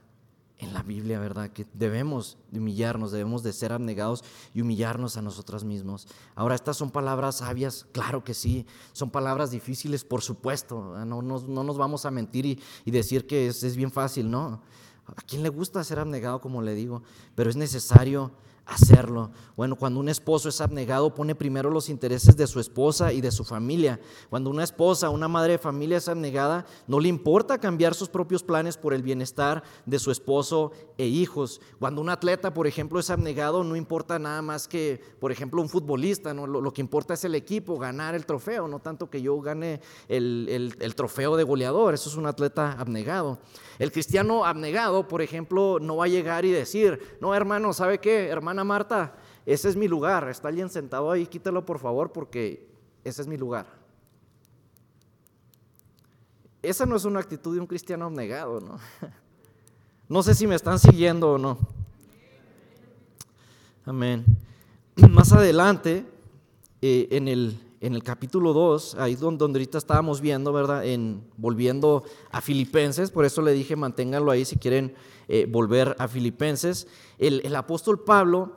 en la Biblia, ¿verdad? Que debemos humillarnos, debemos de ser abnegados y humillarnos a nosotros mismos. Ahora, estas son palabras sabias, claro que sí, son palabras difíciles, por supuesto, no, nos vamos a mentir y, decir que es, es, bien fácil, ¿no? ¿A quién le gusta ser abnegado, como le digo? Pero es necesario hacerlo. Bueno, cuando un esposo es abnegado, pone primero los intereses de su esposa y de su familia. Cuando una esposa, una madre de familia es abnegada, no le importa cambiar sus propios planes por el bienestar de su esposo e hijos. Cuando un atleta, por ejemplo, es abnegado, no importa nada más que, por ejemplo, un futbolista, ¿no? lo, que importa es el equipo, ganar el trofeo, no tanto que yo gane el, el trofeo de goleador, eso es un atleta abnegado. El cristiano abnegado, por ejemplo, no va a llegar y decir, no hermano, ¿sabe qué? Hermana Marta, ese es mi lugar, está alguien sentado ahí, quítelo por favor porque ese es mi lugar. Esa no es una actitud de un cristiano abnegado, ¿no? No sé si me están siguiendo o no. Amén. Más adelante, eh, en, el, en el capítulo 2, ahí donde, ahorita estábamos viendo, ¿verdad? En, volviendo a Filipenses, por eso le dije, manténganlo ahí si quieren eh, volver a Filipenses. El, el, apóstol Pablo,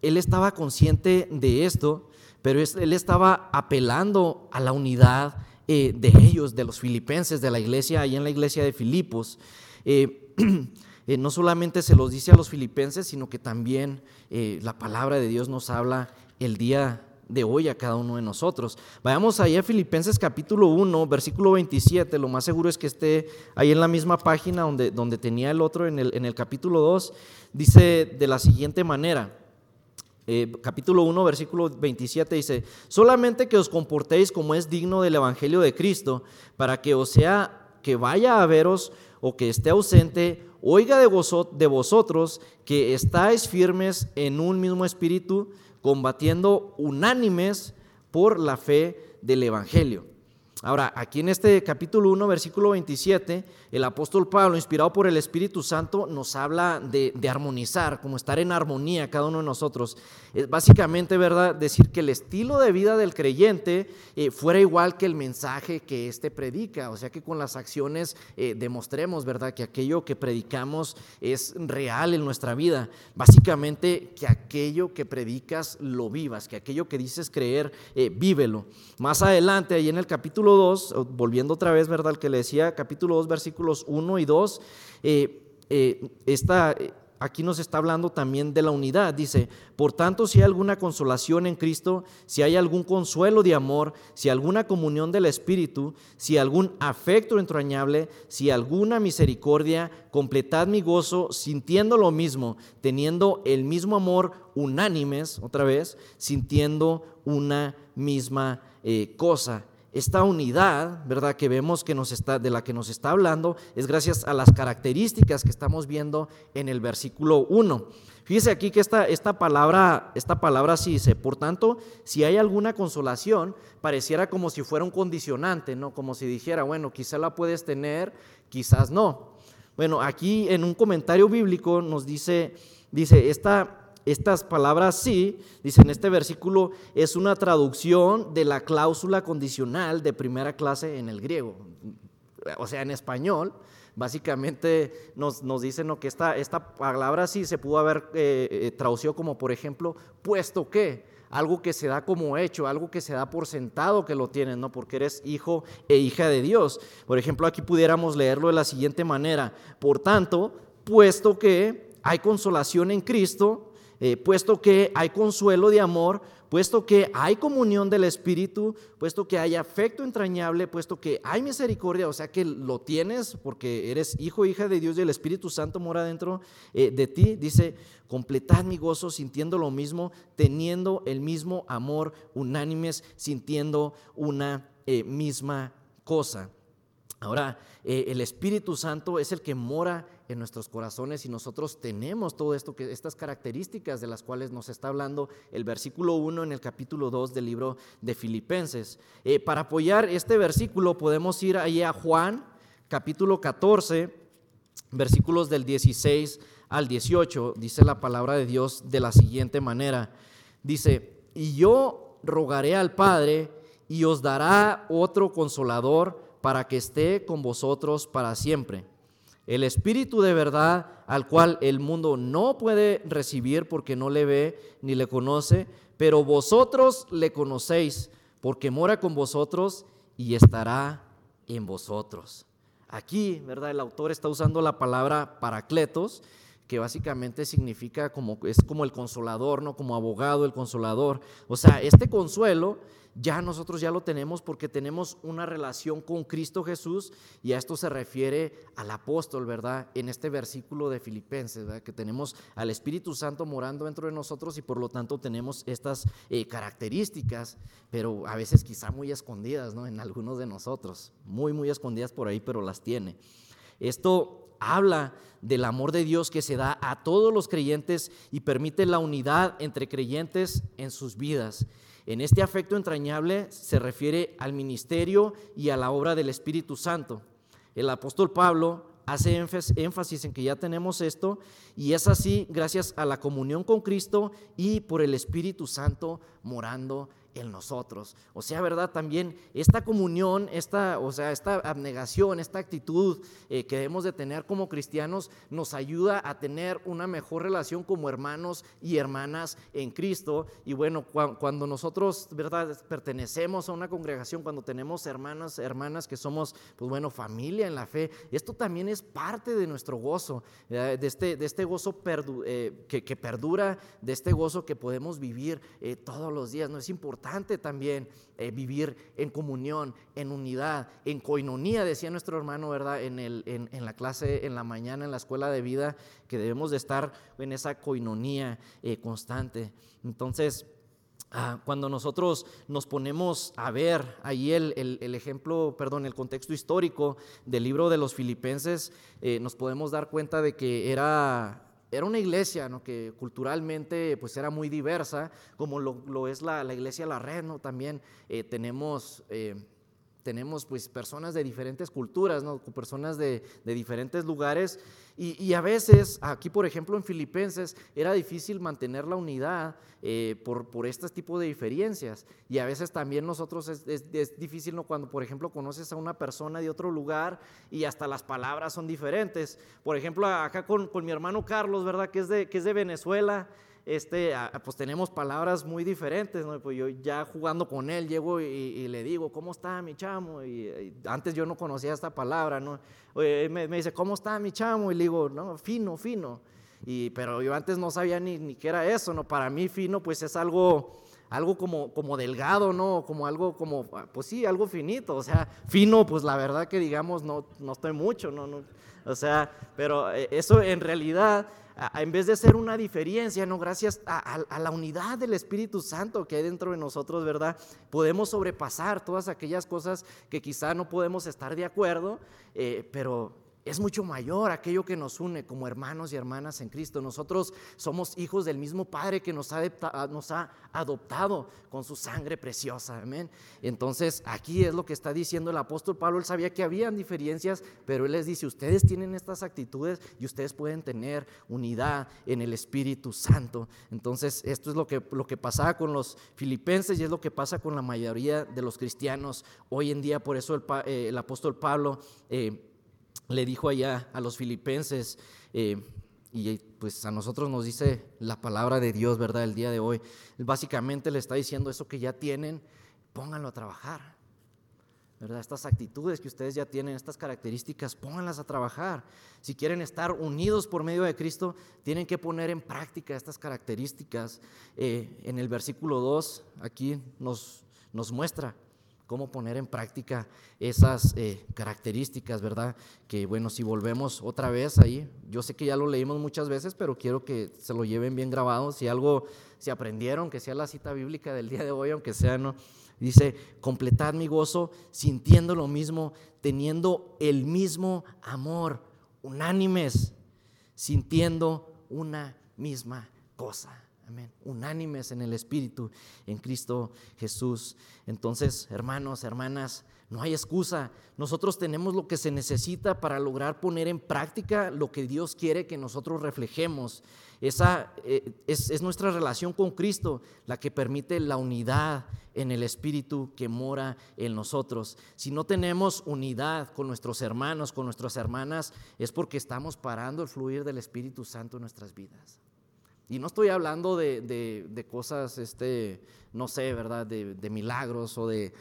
él estaba consciente de esto, pero él estaba apelando a la unidad eh, de ellos, de los filipenses, de la iglesia, ahí en la iglesia de Filipos. Eh, no solamente se los dice a los filipenses, sino que también la palabra de Dios nos habla el día de hoy a cada uno de nosotros. Vayamos ahí a Filipenses capítulo 1, versículo 27, lo más seguro es que esté ahí en la misma página donde, donde tenía el otro en el, en el capítulo 2, dice de la siguiente manera. Eh, capítulo 1, versículo 27 dice, solamente que os comportéis como es digno del Evangelio de Cristo, para que o sea que vaya a veros o que esté ausente, oiga de vosotros que estáis firmes en un mismo espíritu, combatiendo unánimes por la fe del Evangelio. Ahora, aquí en este capítulo 1, versículo 27, el apóstol Pablo, inspirado por el Espíritu Santo, nos habla de, armonizar, como estar en armonía cada uno de nosotros. Es básicamente, ¿verdad?, decir que el estilo de vida del creyente eh, fuera igual que el mensaje que éste predica. O sea, que con las acciones eh, demostremos, ¿verdad?, que aquello que predicamos es real en nuestra vida. Básicamente, que aquello que predicas lo vivas, que aquello que dices creer, eh, vívelo. Más adelante, ahí en el capítulo 2, volviendo otra vez, ¿verdad? El que le decía, capítulo 2, versículos 1 y 2, eh, eh, eh, aquí nos está hablando también de la unidad. Dice, por tanto, si hay alguna consolación en Cristo, si hay algún consuelo de amor, si alguna comunión del Espíritu, si algún afecto entrañable, si alguna misericordia, completad mi gozo sintiendo lo mismo, teniendo el mismo amor unánimes, otra vez, sintiendo una misma cosa esta unidad, ¿verdad? Que vemos que nos está, de la que nos está hablando es gracias a las características que estamos viendo en el versículo 1. Fíjese aquí que esta, esta palabra, esta palabra sí dice, por tanto, si hay alguna consolación, pareciera como si fuera un condicionante, ¿no? Como si dijera, bueno, quizá la puedes tener, quizás no. Bueno, aquí en un comentario bíblico nos dice, dice, esta estas palabras sí, dice en este versículo, es una traducción de la cláusula condicional de primera clase en el griego. O sea, en español, básicamente nos, nos dicen que esta, esta, palabra sí se pudo haber eh, eh, traducido como, por ejemplo, puesto que, algo que se da como hecho, algo que se da por sentado que lo tienes, ¿no? Porque eres hijo e hija de Dios. Por ejemplo, aquí pudiéramos leerlo de la siguiente manera. Por tanto, puesto que hay consolación en Cristo, eh, puesto que hay consuelo de amor, puesto que hay comunión del Espíritu, puesto que hay afecto entrañable, puesto que hay misericordia, o sea que lo tienes porque eres hijo, hija de Dios y el Espíritu Santo mora dentro eh, de ti, dice, completad mi gozo sintiendo lo mismo, teniendo el mismo amor, unánimes, sintiendo una eh, misma cosa. Ahora, el Espíritu Santo es el que mora en nuestros corazones y nosotros tenemos todo esto, que, estas características de las cuales nos está hablando el versículo 1 en el capítulo 2 del libro de Filipenses. Eh, para apoyar este versículo podemos ir ahí a Juan, capítulo 14, versículos del 16 al 18, dice la palabra de Dios de la siguiente manera. Dice, y yo rogaré al Padre y os dará otro consolador para que esté con vosotros para siempre el Espíritu de verdad al cual el mundo no puede recibir porque no le ve ni le conoce, pero vosotros le conocéis porque mora con vosotros y estará en vosotros. Aquí, ¿verdad? El autor está usando la palabra paracletos, que básicamente significa como es como el consolador, no como abogado, el consolador. O sea, este consuelo ya nosotros ya lo tenemos porque tenemos una relación con Cristo Jesús y a esto se refiere al apóstol, ¿verdad? En este versículo de Filipenses, ¿verdad? Que tenemos al Espíritu Santo morando dentro de nosotros y por lo tanto tenemos estas eh, características, pero a veces quizá muy escondidas, ¿no? En algunos de nosotros, muy, muy escondidas por ahí, pero las tiene. Esto habla del amor de Dios que se da a todos los creyentes y permite la unidad entre creyentes en sus vidas. En este afecto entrañable se refiere al ministerio y a la obra del Espíritu Santo. El apóstol Pablo hace énfasis en que ya tenemos esto y es así gracias a la comunión con Cristo y por el Espíritu Santo morando en nosotros. O sea, ¿verdad? También esta comunión, esta, o sea, esta abnegación, esta actitud eh, que debemos de tener como cristianos nos ayuda a tener una mejor relación como hermanos y hermanas en Cristo. Y bueno, cuando nosotros, ¿verdad? Pertenecemos a una congregación, cuando tenemos hermanas, hermanas que somos, pues bueno, familia en la fe, esto también es parte de nuestro gozo, de, este, de este gozo eh, que, perdura, de este gozo que podemos vivir eh, todos los días. No es importante también eh, vivir en comunión, en unidad, en coinonía, decía nuestro hermano, ¿verdad? En, la clase, en la mañana, en la escuela de vida, que debemos de estar en esa coinonía constante. Entonces, Ah, cuando nosotros nos ponemos a ver ahí el, ejemplo, perdón, el contexto histórico del libro de los filipenses, eh, nos podemos dar cuenta de que era, era una iglesia ¿no? que culturalmente pues era muy diversa, como lo, es la, iglesia La Red, también eh, tenemos... Eh, tenemos pues personas de diferentes culturas, ¿no? personas de, diferentes lugares y, a veces, aquí por ejemplo en Filipenses, era difícil mantener la unidad eh, por, por este tipo de diferencias y a veces también nosotros es, difícil ¿no? cuando por ejemplo conoces a una persona de otro lugar y hasta las palabras son diferentes. Por ejemplo acá con, con mi hermano Carlos, ¿verdad? Que es de, que es de Venezuela este, pues tenemos palabras muy diferentes, ¿no? Pues yo ya jugando con él llego y, le digo, ¿cómo está mi chamo? Y, antes yo no conocía esta palabra, ¿no? me, dice, ¿cómo está mi chamo? Y le digo, no, fino, fino. Y, pero yo antes no sabía ni, ni qué era eso, ¿no? Para mí fino pues es algo, algo como, como delgado, ¿no? Como algo como, pues sí, algo finito, o sea, fino, pues la verdad que digamos, no, no estoy mucho, ¿no? no o sea, pero eh, eso en realidad en vez de ser una diferencia, no, gracias a, la unidad del Espíritu Santo que hay dentro de nosotros, ¿verdad? Podemos sobrepasar todas aquellas cosas que quizá no podemos estar de acuerdo, eh, pero es mucho mayor aquello que nos une como hermanos y hermanas en Cristo. Nosotros somos hijos del mismo Padre que nos ha, nos ha adoptado con su sangre preciosa. Amén. Entonces, aquí es lo que está diciendo el apóstol Pablo. Él sabía que habían diferencias, pero él les dice, ustedes tienen estas actitudes y ustedes pueden tener unidad en el Espíritu Santo. Entonces, esto es lo que, lo que pasaba con los filipenses y es lo que pasa con la mayoría de los cristianos hoy en día. Por eso el, eh, apóstol Pablo... Eh, le dijo allá a los filipenses, eh, y pues a nosotros nos dice la palabra de Dios, ¿verdad? El día de hoy. Básicamente le está diciendo eso que ya tienen, pónganlo a trabajar. ¿verdad? Estas actitudes que ustedes ya tienen, estas características, pónganlas a trabajar. Si quieren estar unidos por medio de Cristo, tienen que poner en práctica estas características. Eh, en el versículo 2, aquí nos, nos muestra cómo poner en práctica esas eh, características, ¿verdad? Que bueno, si volvemos otra vez ahí, yo sé que ya lo leímos muchas veces, pero quiero que se lo lleven bien grabado, si algo se aprendieron, que sea la cita bíblica del día de hoy, aunque sea, ¿no? Dice, completad mi gozo sintiendo lo mismo, teniendo el mismo amor, unánimes, sintiendo una misma cosa. Unánimes en el Espíritu, en Cristo Jesús. Entonces, hermanos, hermanas, no hay excusa. Nosotros tenemos lo que se necesita para lograr poner en práctica lo que Dios quiere que nosotros reflejemos. Esa eh, es nuestra relación con Cristo la que permite la unidad en el Espíritu que mora en nosotros. Si no tenemos unidad con nuestros hermanos, con nuestras hermanas, es porque estamos parando el fluir del Espíritu Santo en nuestras vidas. Y no estoy hablando de, cosas, este, no sé, ¿verdad? De, milagros o de,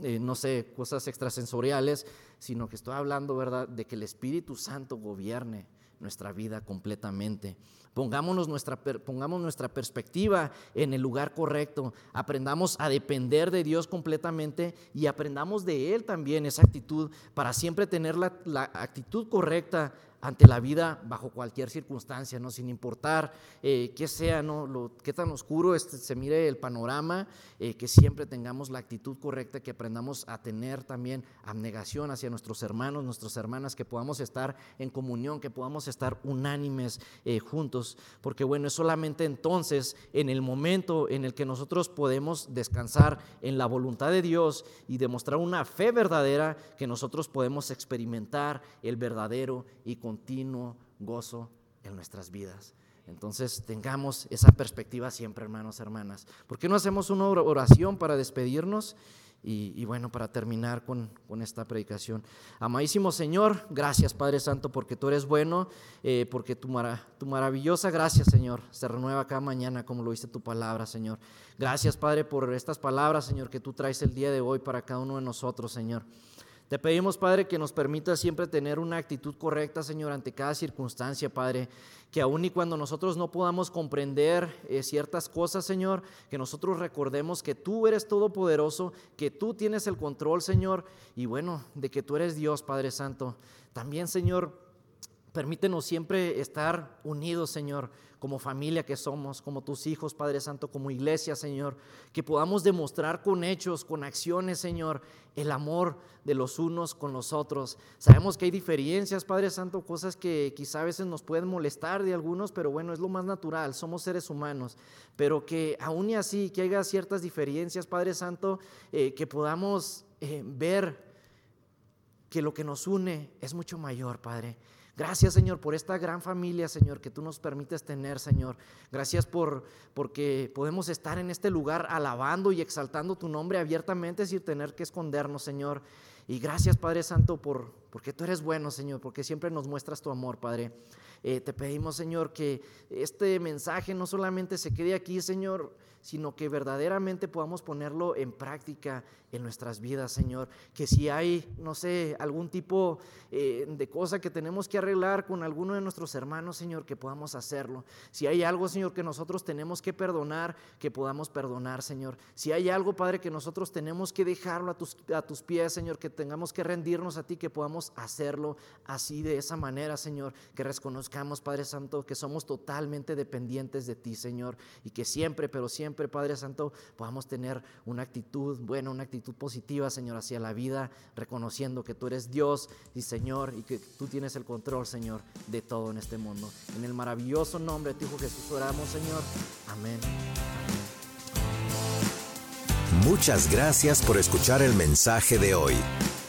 eh, no sé, cosas extrasensoriales, sino que estoy hablando, ¿verdad? De que el Espíritu Santo gobierne nuestra vida completamente. Pongámonos nuestra, pongamos nuestra perspectiva en el lugar correcto, aprendamos a depender de Dios completamente y aprendamos de Él también esa actitud para siempre tener la, la actitud correcta ante la vida bajo cualquier circunstancia, ¿no? sin importar eh, qué sea, ¿no? Lo, qué tan oscuro este, se mire el panorama, eh, que siempre tengamos la actitud correcta, que aprendamos a tener también abnegación hacia nuestros hermanos, nuestras hermanas, que podamos estar en comunión, que podamos estar unánimes eh, juntos, porque bueno, es solamente entonces en el momento en el que nosotros podemos descansar en la voluntad de Dios y demostrar una fe verdadera, que nosotros podemos experimentar el verdadero y continuo gozo en nuestras vidas. Entonces tengamos esa perspectiva siempre, hermanos, hermanas. ¿Por qué no hacemos una oración para despedirnos? Y, bueno, para terminar con, esta predicación. Amadísimo Señor, gracias Padre Santo porque tú eres bueno, eh, porque tu, tu maravillosa gracia, Señor, se renueva cada mañana como lo dice tu palabra, Señor. Gracias Padre por estas palabras, Señor, que tú traes el día de hoy para cada uno de nosotros, Señor. Te pedimos, Padre, que nos permita siempre tener una actitud correcta, Señor, ante cada circunstancia, Padre. Que aun y cuando nosotros no podamos comprender eh, ciertas cosas, Señor, que nosotros recordemos que tú eres todopoderoso, que tú tienes el control, Señor, y bueno, de que tú eres Dios, Padre Santo. También, Señor, permítenos siempre estar unidos, Señor como familia que somos, como tus hijos, Padre Santo, como iglesia, Señor, que podamos demostrar con hechos, con acciones, Señor, el amor de los unos con los otros. Sabemos que hay diferencias, Padre Santo, cosas que quizá a veces nos pueden molestar de algunos, pero bueno, es lo más natural, somos seres humanos, pero que aún así, que haya ciertas diferencias, Padre Santo, eh, que podamos eh, ver que lo que nos une es mucho mayor, Padre Gracias, Señor, por esta gran familia, Señor, que tú nos permites tener, Señor. Gracias por porque podemos estar en este lugar alabando y exaltando tu nombre abiertamente sin tener que escondernos, Señor. Y gracias, Padre Santo, por porque tú eres bueno, Señor, porque siempre nos muestras tu amor, Padre. Eh, te pedimos, Señor, que este mensaje no solamente se quede aquí, Señor, sino que verdaderamente podamos ponerlo en práctica en nuestras vidas, Señor. Que si hay, no sé, algún tipo eh, de cosa que tenemos que arreglar con alguno de nuestros hermanos, Señor, que podamos hacerlo. Si hay algo, Señor, que nosotros tenemos que perdonar, que podamos perdonar, Señor. Si hay algo, Padre, que nosotros tenemos que dejarlo a tus, a tus pies, Señor, que tengamos que rendirnos a ti, que hacerlo así, de esa manera, Señor. Que reconozcamos, Padre Santo, que somos totalmente dependientes de ti, Señor. Y que siempre, pero siempre, Padre Santo, podamos tener una actitud buena, una actitud positiva, Señor, hacia la vida, reconociendo que tú eres Dios y Señor y que tú tienes el control, Señor, de todo en este mundo. En el maravilloso nombre de tu Hijo Jesús oramos, Señor. Amén. Muchas gracias por escuchar el mensaje de hoy.